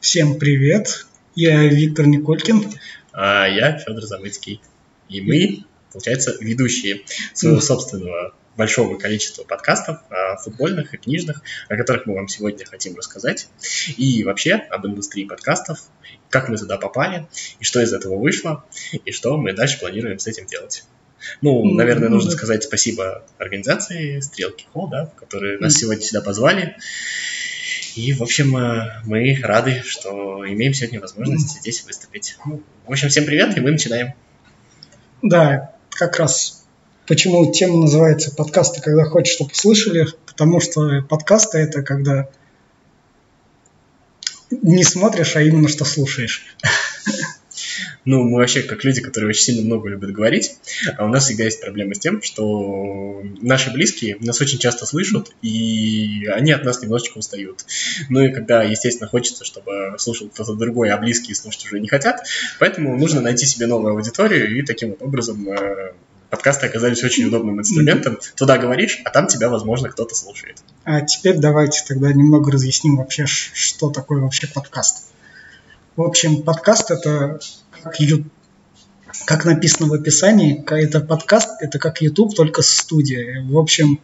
Всем привет, я Виктор Николькин. А я Федор Замыцкий. И мы, получается, ведущие своего собственного большого количества подкастов а, футбольных и книжных, о которых мы вам сегодня хотим рассказать. И вообще об индустрии подкастов, как мы туда попали, и что из этого вышло, и что мы дальше планируем с этим делать. Ну, наверное, нужно сказать спасибо организации Стрелки Холл, да, которые нас сегодня сюда позвали. И, в общем, э, мы рады, что имеем сегодня возможность здесь выступить. Ну, в общем, всем привет, и мы начинаем. Да, как раз почему тема называется подкасты, когда хочешь, чтобы слышали, потому что подкасты это когда не смотришь, а именно что слушаешь. Ну, мы вообще как люди, которые очень сильно много любят говорить, а у нас всегда есть проблема с тем, что наши близкие нас очень часто слышат, и они от нас немножечко устают. Ну и когда, естественно, хочется, чтобы слушал кто-то другой, а близкие слушать уже не хотят, поэтому нужно найти себе новую аудиторию, и таким вот образом э, подкасты оказались очень удобным инструментом. Туда говоришь, а там тебя, возможно, кто-то слушает. А теперь давайте тогда немного разъясним вообще, что такое вообще подкаст. В общем, подкаст это как, ю... как написано в описании, это подкаст, это как YouTube, только студия. В общем,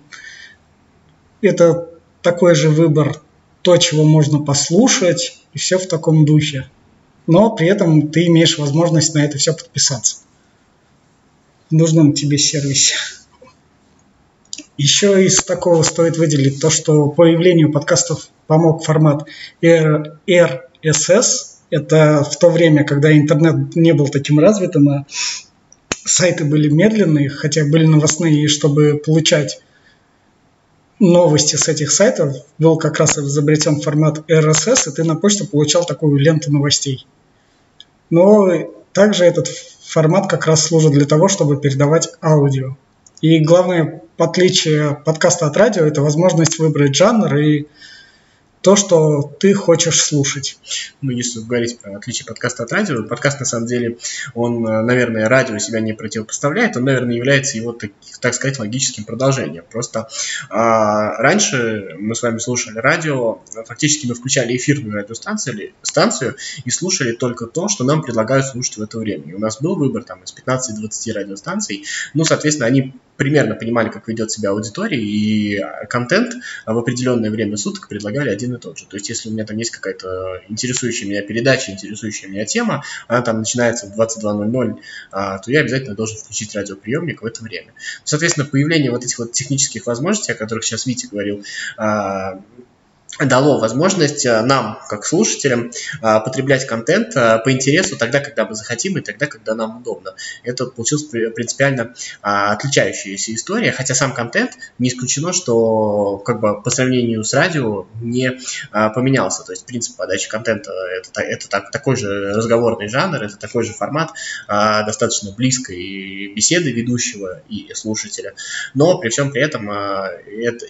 это такой же выбор, то, чего можно послушать, и все в таком духе. Но при этом ты имеешь возможность на это все подписаться в нужном тебе сервисе. Еще из такого стоит выделить то, что появлению подкастов помог формат RSS, это в то время, когда интернет не был таким развитым, а сайты были медленные, хотя были новостные, и чтобы получать новости с этих сайтов, был как раз изобретен формат RSS, и ты на почту получал такую ленту новостей. Но также этот формат как раз служит для того, чтобы передавать аудио. И главное отличие подкаста от радио – это возможность выбрать жанр и то, что ты хочешь слушать. Ну, если говорить про отличие подкаста от радио, подкаст на самом деле, он, э, наверное, радио себя не противопоставляет, он, наверное, является его, так, так сказать, логическим продолжением. Просто а, раньше мы с вами слушали радио, фактически мы включали эфирную радиостанцию станцию, и слушали только то, что нам предлагают слушать в это время. И у нас был выбор там из 15-20 радиостанций, ну, соответственно, они примерно понимали, как ведет себя аудитория, и контент в определенное время суток предлагали один и тот же. То есть, если у меня там есть какая-то интересующая меня передача, интересующая меня тема, она там начинается в 22.00, а, то я обязательно должен включить радиоприемник в это время. Соответственно, появление вот этих вот технических возможностей, о которых сейчас Витя говорил, а, дало возможность э, нам, как слушателям, э, потреблять контент э, по интересу тогда, когда мы захотим и тогда, когда нам удобно. Это получилась принципиально отличающаяся история, хотя сам контент не исключено, что как бы по сравнению с радио не поменялся. То есть принцип подачи контента это, это так, такой же разговорный жанр, это такой же формат достаточно близкой беседы ведущего и слушателя. Но при всем при этом это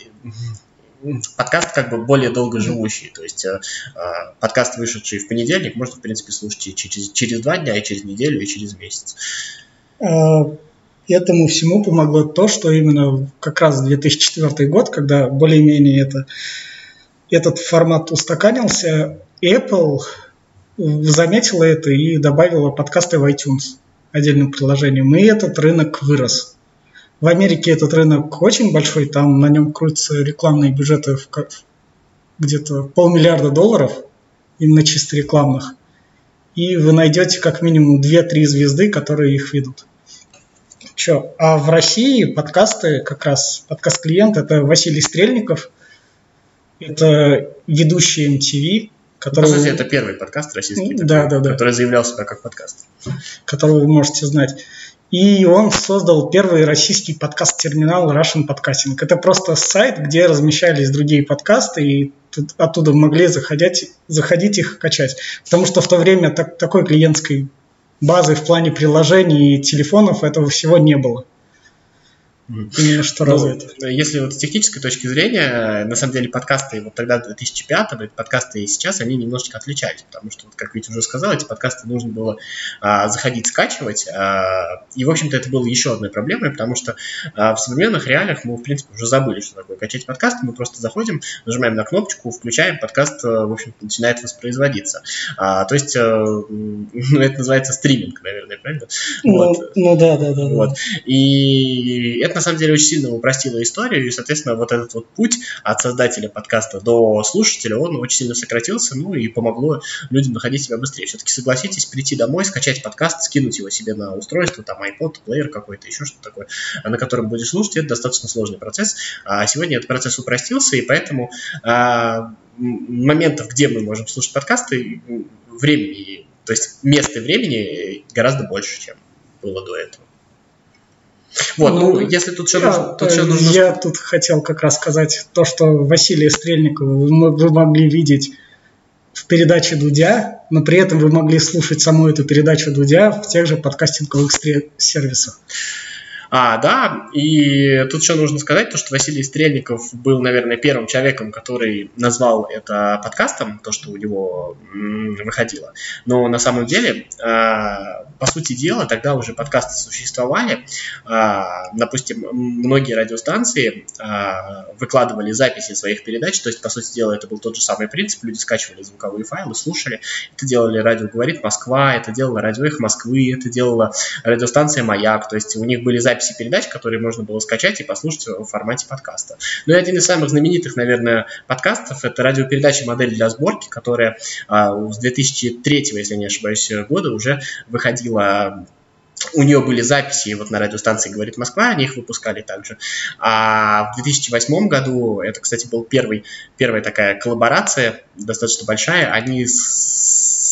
подкаст как бы более долго живущий. То есть э, э, подкаст, вышедший в понедельник, можно, в принципе, слушать и через, через два дня, и через неделю, и через месяц. А, этому всему помогло то, что именно как раз 2004 год, когда более-менее это, этот формат устаканился, Apple заметила это и добавила подкасты в iTunes отдельным приложением, и этот рынок вырос. В Америке этот рынок очень большой, там на нем крутятся рекламные бюджеты в где-то полмиллиарда долларов, именно чисто рекламных. И вы найдете как минимум 2-3 звезды, которые их ведут. Че? А в России подкасты, как раз подкаст-клиент, это Василий Стрельников, это ведущий MTV, который... Ну, кстати, это первый подкаст российский, да, такой, да, да. который заявлял себя как подкаст. Которого вы можете знать. И он создал первый российский подкаст-терминал Russian Podcasting. Это просто сайт, где размещались другие подкасты, и оттуда могли заходить, заходить их качать. Потому что в то время так, такой клиентской базы в плане приложений и телефонов этого всего не было. Именно что ну, развито. Если вот с технической точки зрения, на самом деле подкасты вот тогда 2005 подкасты и сейчас, они немножечко отличались, потому что, вот, как Витя уже сказал, эти подкасты нужно было а, заходить, скачивать, а, и, в общем-то, это было еще одной проблемой, потому что а, в современных реалиях мы, в принципе, уже забыли, что такое качать подкасты, мы просто заходим, нажимаем на кнопочку, включаем, подкаст, э, в общем начинает воспроизводиться. А, то есть, а, ну, это называется стриминг, наверное, правильно? Ну, вот. ну да, да, да. Вот. И это на самом деле очень сильно упростило историю, и, соответственно, вот этот вот путь от создателя подкаста до слушателя, он очень сильно сократился, ну и помогло людям находить себя быстрее. Все-таки согласитесь, прийти домой, скачать подкаст, скинуть его себе на устройство, там iPod, плеер какой-то, еще что-то такое, на котором будешь слушать, это достаточно сложный процесс. А сегодня этот процесс упростился, и поэтому а, моментов, где мы можем слушать подкасты, времени, то есть места и времени гораздо больше, чем было до этого. Вот, ну, ну если тут что нужно, тут что нужно... Я тут хотел как раз сказать то, что Василия Стрельникова вы, вы могли видеть в передаче Дудя, но при этом вы могли слушать саму эту передачу Дудя в тех же подкастинговых сервисах. А, да, и тут еще нужно сказать, то, что Василий Стрельников был, наверное, первым человеком, который назвал это подкастом, то, что у него выходило. Но на самом деле, а, по сути дела, тогда уже подкасты существовали. А, допустим, многие радиостанции а, выкладывали записи своих передач, то есть, по сути дела, это был тот же самый принцип. Люди скачивали звуковые файлы, слушали. Это делали радио «Говорит Москва», это делала радио «Эхо Москвы», это делала радиостанция «Маяк», то есть у них были записи записи передач, которые можно было скачать и послушать в формате подкаста. Ну и один из самых знаменитых, наверное, подкастов – это радиопередача «Модель для сборки», которая а, с 2003, если не ошибаюсь, года уже выходила у нее были записи вот на радиостанции «Говорит Москва», они их выпускали также. А в 2008 году, это, кстати, был первый, первая такая коллаборация, достаточно большая, они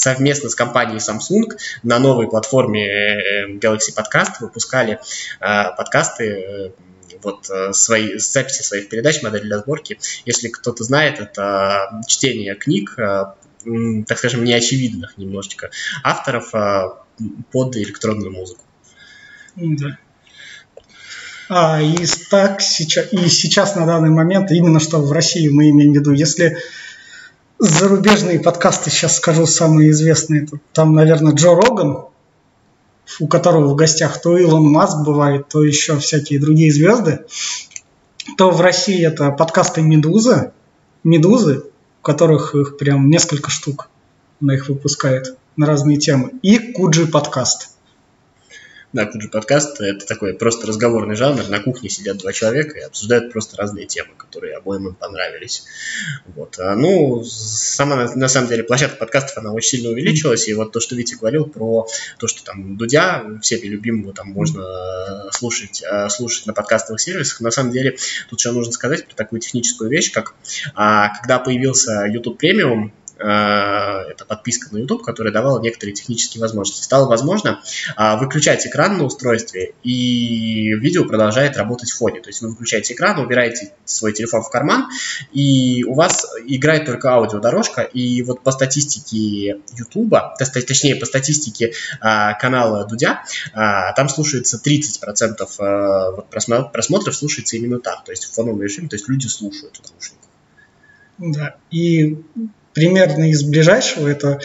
совместно с компанией Samsung на новой платформе э, Galaxy Podcast выпускали э, подкасты э, вот свои записи своих передач, модель для сборки. Если кто-то знает, это чтение книг, так скажем, неочевидных немножечко авторов под электронную музыку. Да. А, и так сейчас, и сейчас на данный момент, именно что в России мы имеем в виду, если зарубежные подкасты, сейчас скажу самые известные. Там, наверное, Джо Роган, у которого в гостях то Илон Маск бывает, то еще всякие другие звезды. То в России это подкасты «Медуза», «Медузы», у которых их прям несколько штук. Она их выпускает на разные темы. И Куджи подкаст – да, Куджи подкаст – это такой просто разговорный жанр. На кухне сидят два человека и обсуждают просто разные темы, которые обоим им понравились. Вот. А, ну, сама, на самом деле, площадка подкастов, она очень сильно увеличилась. И вот то, что Витя говорил про то, что там Дудя, всеми любимого, там можно слушать, а, слушать на подкастовых сервисах. На самом деле, тут еще нужно сказать про такую техническую вещь, как а, когда появился YouTube Premium, это подписка на YouTube, которая давала некоторые технические возможности. Стало возможно а, выключать экран на устройстве, и видео продолжает работать в фоне. То есть вы выключаете экран, убираете свой телефон в карман, и у вас играет только аудиодорожка, и вот по статистике YouTube, точнее по статистике а, канала Дудя, а, там слушается 30% вот просмотров слушается именно так, то есть в фоновом режиме, то есть люди слушают в наушниках. Да, и примерно из ближайшего, это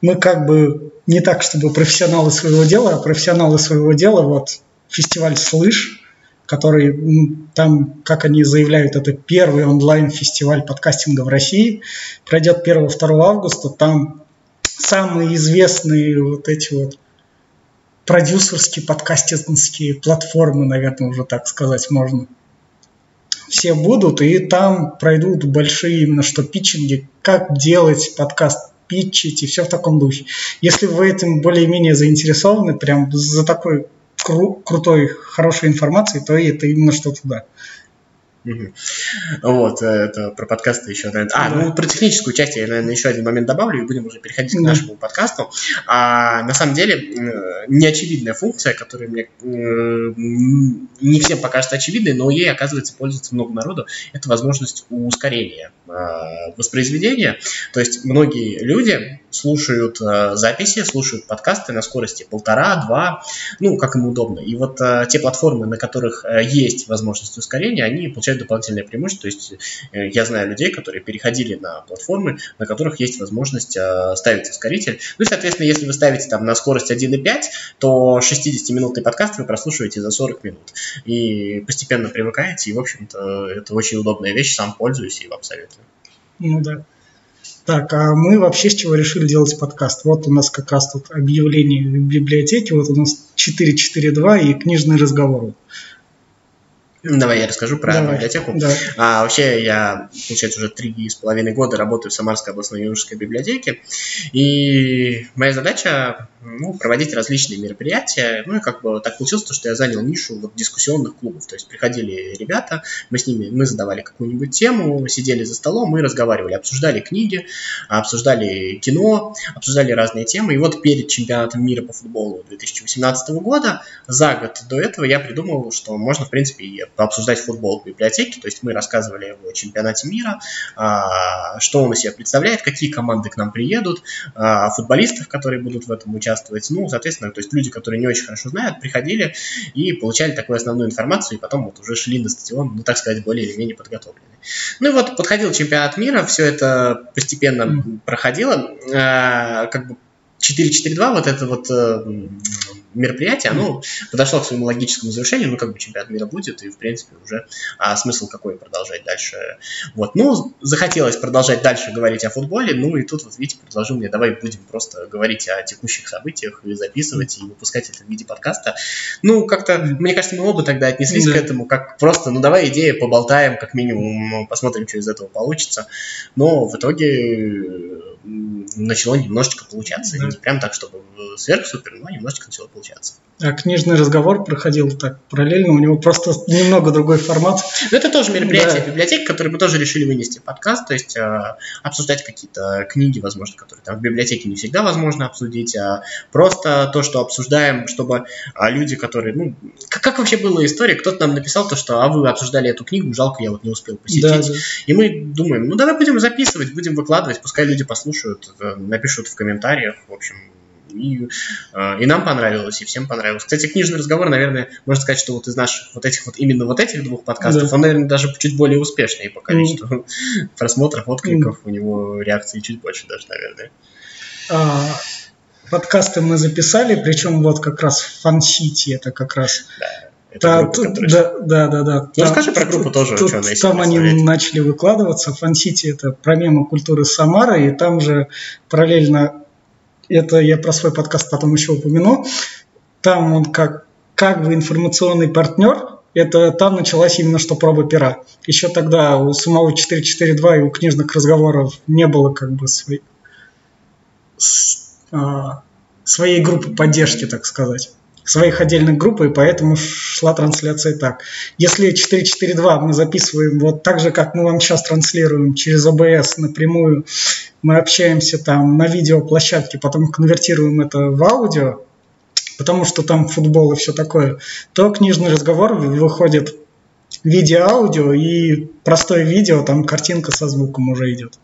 мы как бы не так, чтобы профессионалы своего дела, а профессионалы своего дела, вот фестиваль «Слышь», который там, как они заявляют, это первый онлайн-фестиваль подкастинга в России, пройдет 1-2 августа, там самые известные вот эти вот продюсерские подкастинские платформы, наверное, уже так сказать можно – все будут, и там пройдут большие именно что питчинги, как делать подкаст, питчить и все в таком духе. Если вы этим более-менее заинтересованы, прям за такой кру- крутой, хорошей информацией, то это именно что туда. Вот, э, это про подкасты еще, наверное. А, ну, про техническую часть я, наверное, еще один момент добавлю, и будем уже переходить к нашему подкасту. А, на самом деле, э, неочевидная функция, которая мне э, не всем покажется очевидной, но ей, оказывается, пользуется много народу, это возможность ускорения воспроизведения. То есть многие люди слушают э, записи, слушают подкасты на скорости полтора-два, ну, как им удобно. И вот э, те платформы, на которых э, есть возможность ускорения, они получают дополнительное преимущество. То есть э, я знаю людей, которые переходили на платформы, на которых есть возможность э, ставить ускоритель. Ну и, соответственно, если вы ставите там на скорость 1.5, то 60-минутный подкаст вы прослушиваете за 40 минут. И постепенно привыкаете, и, в общем-то, это очень удобная вещь, сам пользуюсь и вам советую. Ну да. Так, а мы вообще с чего решили делать подкаст? Вот у нас как раз тут объявление в библиотеке, вот у нас 442 и книжный разговор. Давай я расскажу про Давай. библиотеку. Да. А, вообще я, получается, уже три с половиной года работаю в Самарской областной юношеской библиотеке. И моя задача ну, проводить различные мероприятия. Ну и как бы так получилось, что я занял нишу вот дискуссионных клубов. То есть приходили ребята, мы с ними, мы задавали какую-нибудь тему, сидели за столом, мы разговаривали, обсуждали книги, обсуждали кино, обсуждали разные темы. И вот перед чемпионатом мира по футболу 2018 года, за год до этого я придумал, что можно, в принципе, и пообсуждать футбол в библиотеке. То есть мы рассказывали о чемпионате мира, а, что он из себя представляет, какие команды к нам приедут, а, о футболистах, которые будут в этом участвовать. Ну, соответственно, то есть люди, которые не очень хорошо знают, приходили и получали такую основную информацию, и потом вот уже шли на стадион, ну, так сказать, более или менее подготовленные. Ну и вот подходил чемпионат мира, все это постепенно проходило. А, Как бы 4-4-2, вот это вот э, мероприятие, оно подошло к своему логическому завершению, ну, как бы чемпионат мира будет, и, в принципе, уже а, смысл какой продолжать дальше. Вот, ну, захотелось продолжать дальше говорить о футболе, ну, и тут вот Витя предложил мне, давай будем просто говорить о текущих событиях и записывать, и выпускать это в виде подкаста. Ну, как-то, мне кажется, мы оба тогда отнеслись Да. к этому, как просто, ну, давай идея, поболтаем, как минимум, посмотрим, что из этого получится. Но в итоге начало немножечко получаться. Да. Не прям так, чтобы сверх-супер, но немножечко начало получаться. А книжный разговор проходил так параллельно, у него просто немного другой формат. Но это тоже мероприятие Да. библиотеки, которые мы тоже решили вынести в подкаст, то есть э, обсуждать какие-то книги, возможно, которые там в библиотеке не всегда возможно обсудить, а просто то, что обсуждаем, чтобы а, люди, которые, ну, как, как вообще была история, кто-то нам написал то, что, а вы обсуждали эту книгу, жалко, я вот не успел посетить. Да, да. И мы думаем, ну давай будем записывать, будем выкладывать, пускай люди послушают, напишут в комментариях, в общем, и, э, и нам понравилось, и всем понравилось. Кстати, книжный разговор, наверное, можно сказать, что вот из наших вот этих вот именно вот этих двух подкастов, Да. он, наверное, даже чуть более успешный по количеству просмотров, откликов, Мгм. у него реакции чуть больше даже, наверное. А, подкасты мы записали, причем вот как раз в Фан-Сити, это как раз... Это Та- группа, которая- да, да, да, да. Ну, расскажи про группу тоже, тут- что она Там они начали выкладываться. Фан-Сити это про мемы культуры Самары, и там же параллельно, это я про свой подкаст потом еще упомяну, там он как, как бы информационный партнер, это там началась именно что проба пера. Еще тогда у самого 442 и у книжных разговоров не было как бы своей, с- а, своей группы поддержки, так сказать своих отдельных групп, и поэтому шла трансляция так. Если 4.4.2 мы записываем вот так же, как мы вам сейчас транслируем через ОБС напрямую, мы общаемся там на видеоплощадке, потом конвертируем это в аудио, потому что там футбол и все такое, то книжный разговор выходит в виде аудио и простое видео, там картинка со звуком уже идет.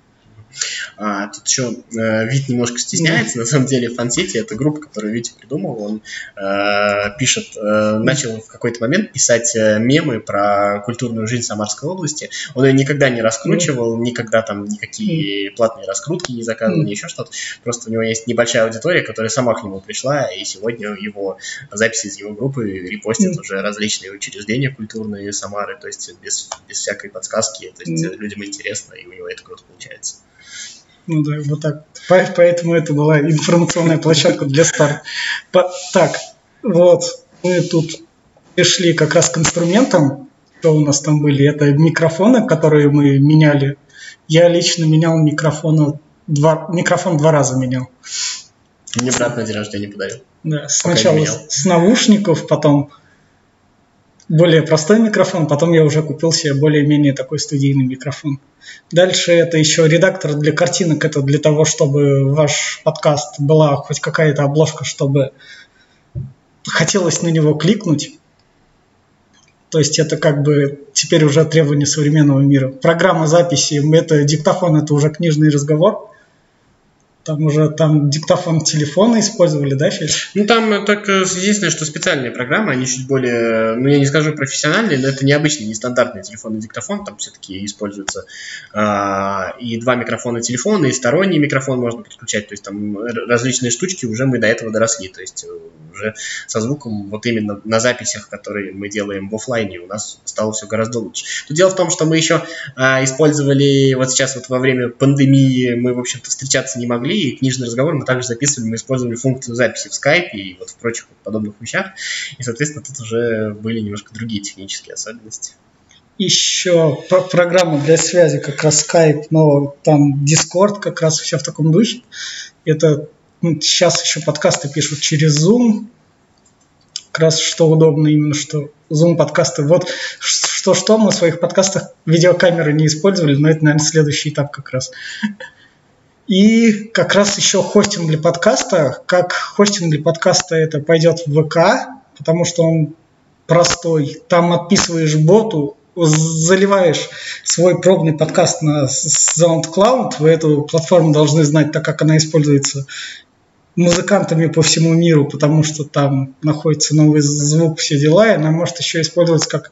А, тут еще э, Вит немножко стесняется. На самом деле, Фансити это группа, которую Витя придумал. Он э, пишет, э, начал в какой-то момент писать э, мемы про культурную жизнь Самарской области. Он ее никогда не раскручивал, никогда там никакие платные раскрутки не заказывал, ни еще что-то. Просто у него есть небольшая аудитория, которая сама к нему пришла, и сегодня его записи из его группы репостят уже различные учреждения культурные Самары, то есть без, без всякой подсказки. То есть людям интересно, и у него это круто получается. Ну да, вот так. По- Поэтому это была информационная площадка для старта. Так, вот, мы тут пришли как раз к инструментам, что у нас там были. Это микрофоны, которые мы меняли. Я лично менял микрофон два, микрофон два раза менял. Мне брат на день рождения подарил. Да, сначала с наушников, потом более простой микрофон, потом я уже купил себе более-менее такой студийный микрофон. Дальше это еще редактор для картинок, это для того, чтобы ваш подкаст была хоть какая-то обложка, чтобы хотелось на него кликнуть. То есть это как бы теперь уже требование современного мира. Программа записи, это диктофон, это уже книжный разговор. Там уже там диктофон телефона использовали, да, Федь? Ну, там только единственное, что специальные программы, они чуть более, ну, я не скажу профессиональные, но это необычный, нестандартный телефонный диктофон, там все-таки используется а, и два микрофона телефона, и сторонний микрофон можно подключать, то есть там различные штучки уже мы до этого доросли, то есть э, уже со звуком вот именно на записях, которые мы делаем в офлайне, у нас стало все гораздо лучше. Но дело в том, что мы еще а, использовали, вот сейчас вот во время пандемии мы, в общем-то, встречаться не могли, и книжный разговор мы также записывали, мы использовали функцию записи в Skype и вот в прочих подобных вещах. И, соответственно, тут уже были немножко другие технические особенности. Еще программа для связи, как раз Skype, но там Discord как раз все в таком духе. Это ну, сейчас еще подкасты пишут через Zoom, как раз что удобно именно, что Zoom подкасты. Вот что-что мы в своих подкастах видеокамеры не использовали, но это, наверное, следующий этап как раз. И как раз еще хостинг для подкаста. Как хостинг для подкаста это пойдет в ВК, потому что он простой. Там отписываешь боту, заливаешь свой пробный подкаст на SoundCloud, вы эту платформу должны знать, так как она используется музыкантами по всему миру, потому что там находится новый звук, все дела, и она может еще использоваться как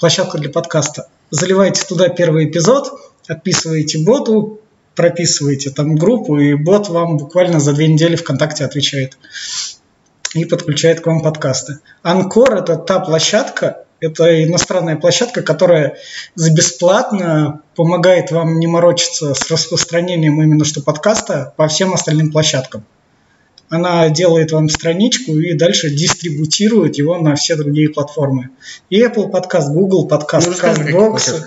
площадка для подкаста. Заливаете туда первый эпизод, отписываете боту, прописываете там группу, и бот вам буквально за две недели ВКонтакте отвечает и подключает к вам подкасты. Анкор – это та площадка, это иностранная площадка, которая за бесплатно помогает вам не морочиться с распространением именно что подкаста по всем остальным площадкам она делает вам страничку и дальше дистрибутирует его на все другие платформы. И Apple подкаст, Google подкаст, ну, CastBox,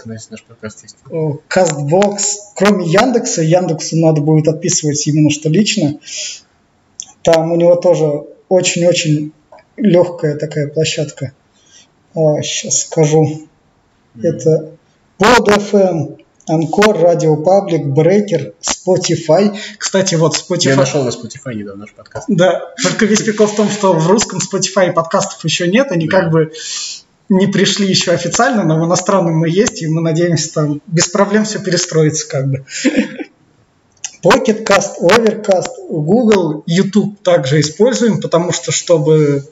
CastBox. Кроме Яндекса, Яндексу надо будет отписывать именно что лично. Там у него тоже очень-очень легкая такая площадка. А, сейчас скажу. Mm-hmm. Это Pod FM, Анкор, Радио Паблик, Брекер, Spotify. Кстати, вот Spotify... Я нашел на Spotify недавно наш подкаст. Да, только весь прикол в том, что в русском Spotify подкастов еще нет, они да. как бы не пришли еще официально, но в иностранном мы есть, и мы надеемся, там без проблем все перестроится как бы. Pocket Cast, Overcast, Google, YouTube также используем, потому что чтобы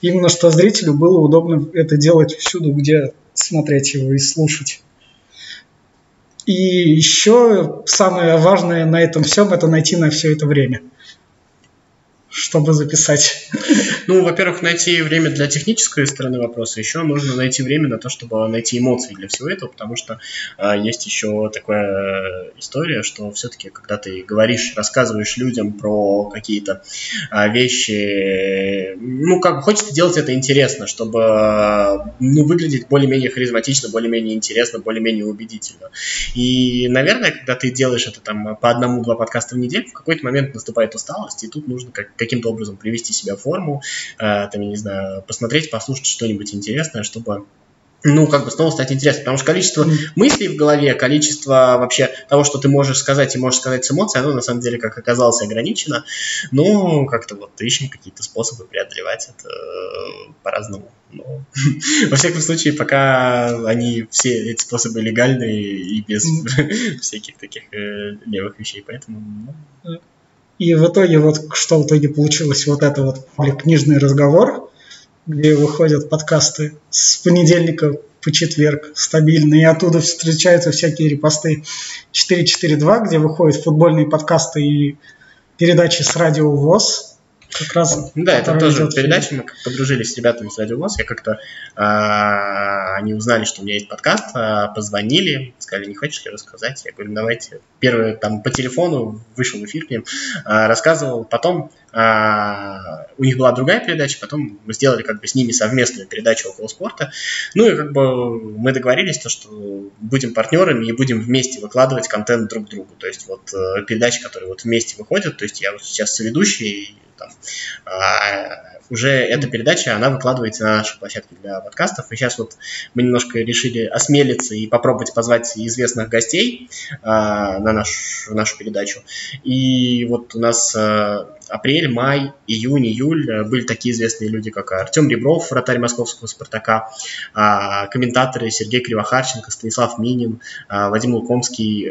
именно что зрителю было удобно это делать всюду, где смотреть его и слушать. И еще самое важное на этом всем это найти на все это время чтобы записать? Ну, во-первых, найти время для технической стороны вопроса, еще нужно найти время на то, чтобы найти эмоции для всего этого, потому что э, есть еще такая история, что все-таки, когда ты говоришь, рассказываешь людям про какие-то э, вещи, ну, как хочется делать это интересно, чтобы ну, выглядеть более-менее харизматично, более-менее интересно, более-менее убедительно. И, наверное, когда ты делаешь это там по одному-два подкаста в неделю, в какой-то момент наступает усталость, и тут нужно как каким-то образом привести себя в форму, э, там, я не знаю, посмотреть, послушать что-нибудь интересное, чтобы ну, как бы снова стать интересным. Потому что количество мыслей в голове, количество вообще того, что ты можешь сказать и можешь сказать с эмоцией, оно на самом деле, как оказалось, ограничено. Но как-то вот ищем какие-то способы преодолевать это э, по-разному. Но, во всяком случае, пока они все эти способы легальные и без всяких таких э, левых вещей. Поэтому ну, и в итоге вот что в итоге получилось вот это вот книжный разговор, где выходят подкасты с понедельника по четверг стабильно, и оттуда встречаются всякие репосты 442, где выходят футбольные подкасты и передачи с радио ВОЗ, как раз. Да, это тоже передача. Мы подружились с ребятами с Радио ВОЗ. Я как-то э, они узнали, что у меня есть подкаст, э, позвонили, сказали, не хочешь ли рассказать? Я говорю, давайте. Первый там по телефону вышел в эфир к ним, э, рассказывал. Потом у них была другая передача, потом мы сделали как бы с ними совместную передачу около спорта. Ну и как бы мы договорились, то, что будем партнерами и будем вместе выкладывать контент друг другу. То есть вот э, передачи, которые вот вместе выходят, то есть я вот сейчас соведущий, там, а, уже эта передача, она выкладывается на нашей площадке для подкастов. И сейчас вот мы немножко решили осмелиться и попробовать позвать известных гостей а, на наш, нашу передачу. И вот у нас а, апрель, май, июнь, июль э, были такие известные люди, как Артем Ребров, вратарь московского «Спартака», а, комментаторы Сергей Кривохарченко, Станислав Минин, а, Вадим Лукомский,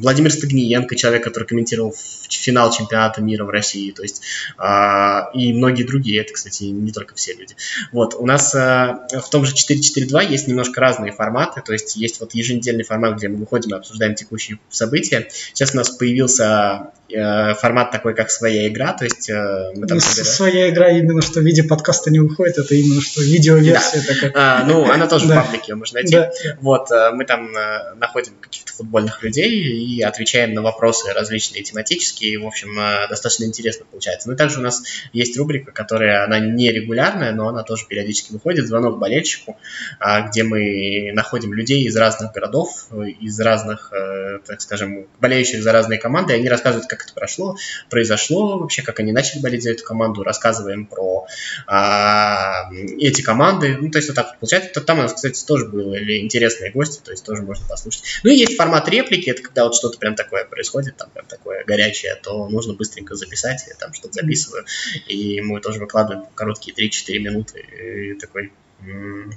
Владимир Стагниенко, человек, который комментировал финал чемпионата мира в России, то есть а, и многие другие, это, кстати, не только все люди. Вот, у нас в том же 4.4.2 есть немножко разные форматы, то есть есть вот еженедельный формат, где мы выходим и обсуждаем текущие события. Сейчас у нас появился э, формат такой, как своя игра, то есть э, мы там... Ну, собираем... Своя игра именно, что в виде подкаста не выходит, это именно, что видеоверсия да. такая. А, ну, она тоже да. в паблике, ее можно найти. Да. Вот, э, мы там э, находим каких-то футбольных людей и отвечаем на вопросы различные тематические, в общем, э, достаточно интересно получается. Ну и также у нас есть рубрика, которая, она не регулярная, но она тоже периодически выходит, звонок болельщику, э, где мы находим людей из разных городов, из разных, э, так скажем, болеющих за разные команды, и они рассказывают, как это прошло, произошло вообще, как они начали болеть за эту команду, рассказываем про а, эти команды. Ну, то есть вот так вот получается. Там у нас, кстати, тоже были интересные гости, то есть тоже можно послушать. Ну и есть формат реплики, это когда вот что-то прям такое происходит, там прям такое горячее, то нужно быстренько записать, я там что-то записываю, и мы тоже выкладываем короткие 3-4 минуты, и такой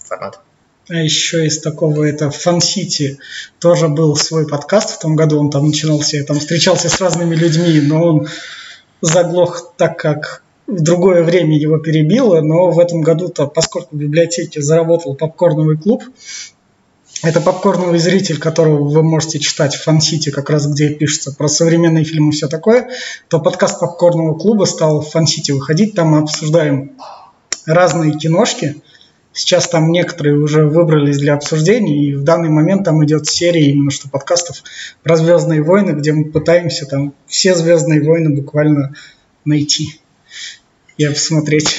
формат. А еще из такого, это Фан-Сити, тоже был свой подкаст. В том году, он там начинался, я там встречался с разными людьми, но он заглох так, как в другое время его перебило, но в этом году-то, поскольку в библиотеке заработал попкорновый клуб, это попкорновый зритель, которого вы можете читать в Фансити, как раз где пишется про современные фильмы и все такое, то подкаст попкорного клуба стал в Фансити выходить. Там мы обсуждаем разные киношки, Сейчас там некоторые уже выбрались для обсуждений, и в данный момент там идет серия именно что подкастов про Звездные войны, где мы пытаемся там все Звездные войны буквально найти и посмотреть.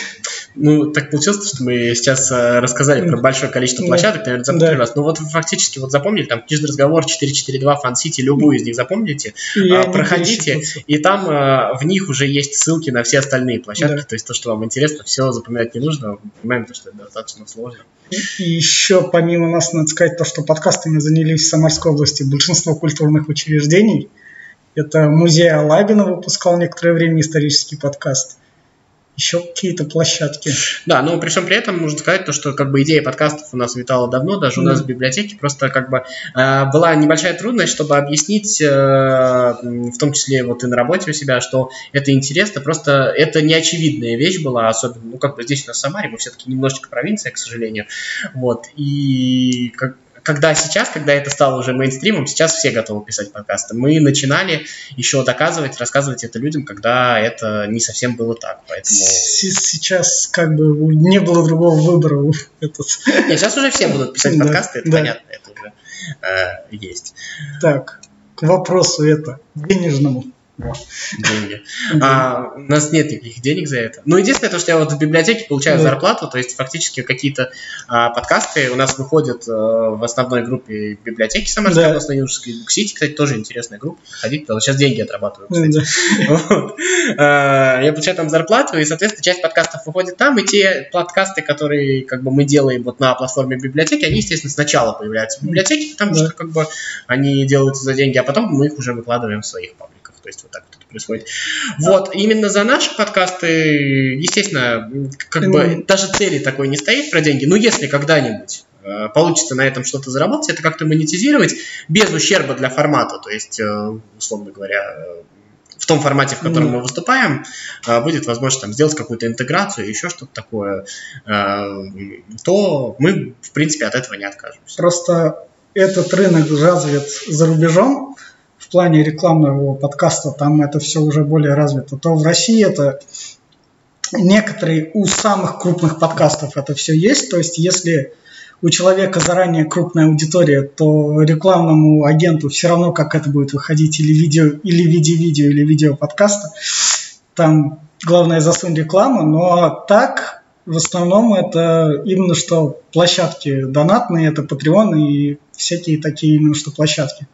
Ну, так получилось, что мы сейчас э, рассказали про большое количество площадок, наверное, запомнили да. вас. Ну, вот фактически вот запомнили, там, Книжный разговор, 442, Фан-Сити, любую из них запомните, а, проходите, и там а, в них уже есть ссылки на все остальные площадки, да. то есть то, что вам интересно, все запоминать не нужно, понимаем, то, что это достаточно сложно. И еще помимо нас, надо сказать, то, что подкастами занялись в Самарской области большинство культурных учреждений. Это музей Алабина выпускал некоторое время исторический подкаст еще какие-то площадки. Да, но при всем при этом нужно сказать то, что как бы идея подкастов у нас витала давно, даже у нас в библиотеке, просто как бы э, была небольшая трудность, чтобы объяснить, э, в том числе вот и на работе у себя, что это интересно, просто это неочевидная вещь была, особенно, ну как бы здесь у нас в Самаре, мы все-таки немножечко провинция, к сожалению, вот, и как, когда сейчас, когда это стало уже мейнстримом, сейчас все готовы писать подкасты. Мы начинали еще доказывать, рассказывать это людям, когда это не совсем было так. Поэтому... Сейчас как бы не было другого выбора. Нет, сейчас уже все будут писать подкасты, это понятно, это уже э, есть. Так, к вопросу это денежному деньги. А, у нас нет никаких денег за это. Ну, единственное, то, что я вот в библиотеке получаю зарплату, то есть фактически какие-то а, подкасты у нас выходят а, в основной группе библиотеки Самарской да. областной юношеской Буксити, кстати, тоже интересная группа. Ходить, потому сейчас деньги отрабатываю, кстати. Вот. А, я получаю там зарплату, и, соответственно, часть подкастов выходит там, и те подкасты, которые как бы мы делаем вот на платформе библиотеки, они, естественно, сначала появляются в библиотеке, потому что как бы они делаются за деньги, а потом мы их уже выкладываем в своих пабликах. То есть вот так вот это происходит. Вот, именно за наши подкасты, естественно, как mm. бы даже цели такой не стоит про деньги, но если когда-нибудь э, получится на этом что-то заработать, это как-то монетизировать без ущерба для формата, то есть, э, условно говоря, в том формате, в котором mm. мы выступаем, э, будет возможность там, сделать какую-то интеграцию, еще что-то такое, то мы, в принципе, от этого не откажемся. Просто этот рынок развит за рубежом, в плане рекламного подкаста там это все уже более развито, то в России это некоторые у самых крупных подкастов это все есть. То есть если у человека заранее крупная аудитория, то рекламному агенту все равно, как это будет выходить, или видео, или в виде видео, или видео подкаста. Там главное засунуть рекламу, но так в основном это именно что площадки донатные, это Patreon и всякие такие именно что площадки.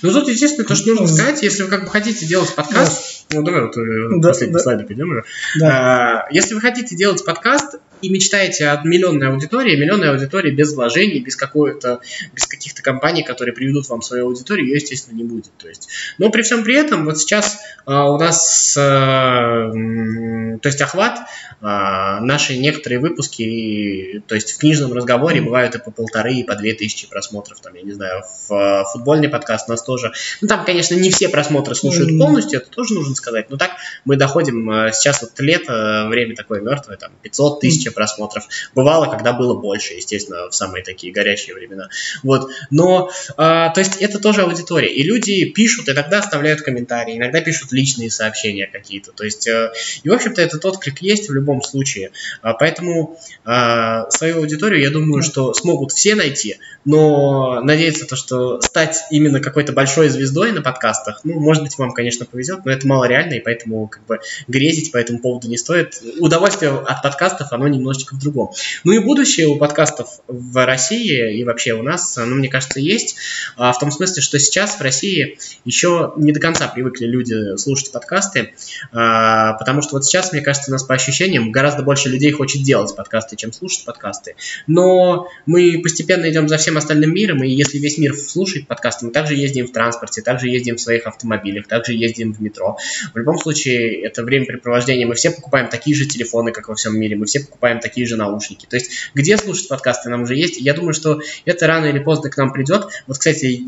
Ну тут, естественно, то, что нужно сказать, если вы как бы хотите делать подкаст, да. ну давай вот э, да, последний да. слайд перейдем. Да. А, если вы хотите делать подкаст, и мечтаете о миллионной аудитории, миллионной аудитории без вложений, без какой-то, без каких-то компаний, которые приведут вам свою аудиторию, ее, естественно, не будет. То есть, но при всем при этом, вот сейчас а, у нас, а, то есть охват, а, наши некоторые выпуски, то есть в книжном разговоре бывают и по полторы, и по две тысячи просмотров, там, я не знаю, в футбольный подкаст у нас тоже, ну там, конечно, не все просмотры слушают полностью, это тоже нужно сказать, но так мы доходим, сейчас вот лето, время такое мертвое, там 500 тысяч просмотров, бывало, когда было больше, естественно, в самые такие горячие времена, вот, но, то есть это тоже аудитория, и люди пишут, иногда оставляют комментарии, иногда пишут личные сообщения какие-то, то есть, э, и, в общем-то, этот отклик есть в любом случае, а, поэтому а, свою аудиторию, я думаю, что смогут все найти, но надеяться то, что стать именно какой-то большой звездой на подкастах, ну, может быть, вам, конечно, повезет, но это мало реально, и поэтому как бы грезить по этому поводу не стоит. Удовольствие от подкастов, оно немножечко в другом. Ну и будущее у подкастов в России и вообще у нас, ну, мне кажется, есть, а, в том смысле, что сейчас в России еще не до конца привыкли люди слушать подкасты, а, потому что вот сейчас, мне кажется, у нас по ощущениям гораздо больше людей хочет делать подкасты, чем слушать подкасты. Но мы постепенно идем за всем остальным миром, и если весь мир слушает подкасты, мы также ездим в транспорте, также ездим в своих автомобилях, также ездим в метро. В любом случае, это времяпрепровождение. Мы все покупаем такие же телефоны, как во всем мире, мы все покупаем такие же наушники. То есть, где слушать подкасты нам уже есть. Я думаю, что это рано или поздно к нам придет. Вот, кстати,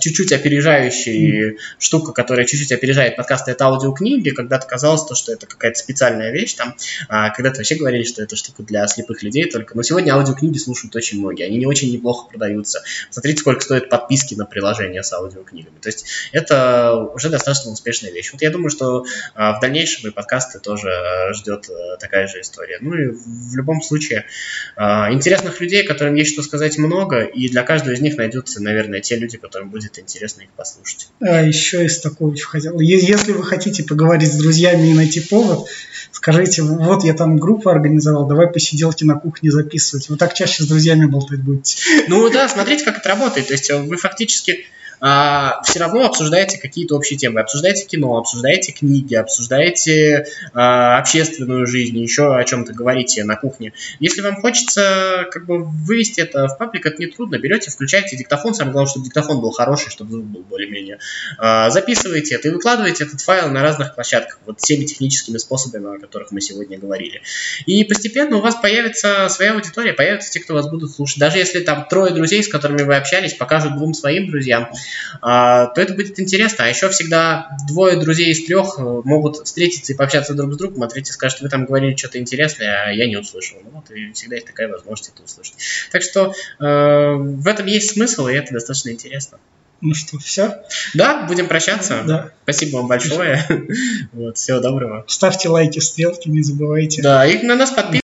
чуть-чуть опережающий mm. штука, которая чуть-чуть опережает подкасты, это аудиокниги. Когда-то казалось, то, что это какая-то специальная вещь. Там, а, когда-то вообще говорили, что это штука для слепых людей только. Но сегодня аудиокниги слушают очень многие. Они не очень неплохо продаются. Смотрите, сколько стоят подписки на приложение с аудиокнигами. То есть это уже достаточно успешная вещь. Вот я думаю, что а, в дальнейшем и подкасты тоже а, ждет а, такая же история. Ну и в любом случае а, интересных людей, которым есть что сказать много, и для каждого из них найдутся, наверное, те люди, которым будет интересно их послушать. А еще из такого хотел. Если вы хотите поговорить с друзьями и найти повод, скажите, вот я там группу организовал, давай посиделки на кухне записывать. Вы так чаще с друзьями болтать будете. Ну да, смотрите, как это работает. То есть э, вы фактически а, все равно обсуждаете какие-то общие темы. Обсуждаете кино, обсуждаете книги, обсуждаете а, общественную жизнь, еще о чем-то говорите на кухне. Если вам хочется как бы вывести это в паблик, это нетрудно. Берете, включаете диктофон, самое главное, чтобы диктофон был хороший, чтобы звук был более-менее. А, записываете это и выкладываете этот файл на разных площадках, вот всеми техническими способами, о которых мы сегодня говорили. И постепенно у вас появится своя аудитория, появятся те, кто вас будут слушать. Даже если там трое друзей, с которыми вы общались, покажут двум своим друзьям, то это будет интересно. А еще всегда двое друзей из трех э, могут встретиться и пообщаться друг с другом, а третий скажет, вы там говорили что-то интересное, а я не услышал. Ну, вот, и всегда есть такая возможность это услышать. Так что э, в этом есть смысл, и это достаточно интересно. Ну что, все? Да, будем прощаться. Да. Спасибо вам большое. вот, всего доброго. Ставьте лайки, стрелки, не забывайте. Да, и на нас подписывайтесь.